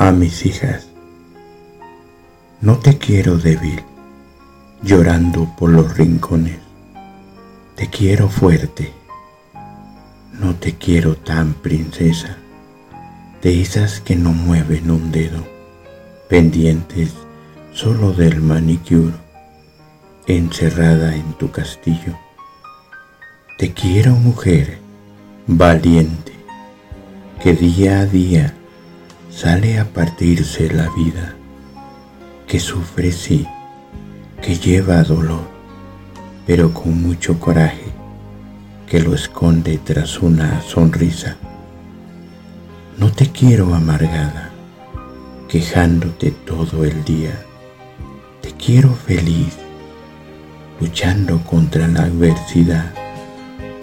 a mis hijas. No te quiero débil, llorando por los rincones. Te quiero fuerte. No te quiero tan princesa, de esas que no mueven un dedo, pendientes solo del manicure, encerrada en tu castillo. Te quiero mujer valiente, que día a día sale a partirse la vida, que sufre sí, que lleva dolor, pero con mucho coraje, que lo esconde tras una sonrisa. No te quiero amargada, quejándote todo el día, te quiero feliz, luchando contra la adversidad,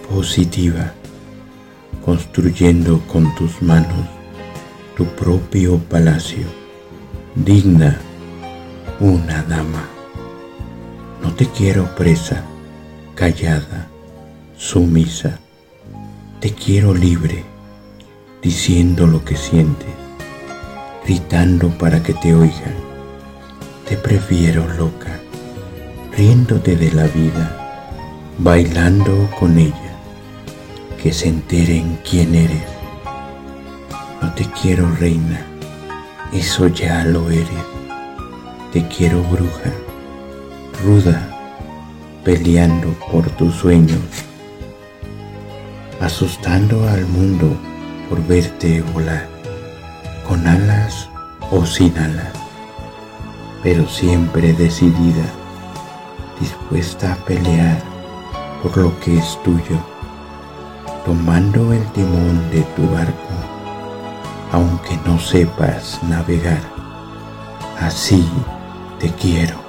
positiva, construyendo con tus manos tu propio palacio, digna una dama. No te quiero presa, callada, sumisa, te quiero libre, diciendo lo que sientes, gritando para que te oigan. Te prefiero loca, riéndote de la vida, bailando con ella, que se enteren quién eres no te quiero reina, eso ya lo eres. Te quiero bruja, ruda, peleando por tus sueños, asustando al mundo por verte volar, con alas o sin alas, pero siempre decidida, dispuesta a pelear por lo que es tuyo, tomando el timón de tu barco aunque no sepas navegar. Así te quiero.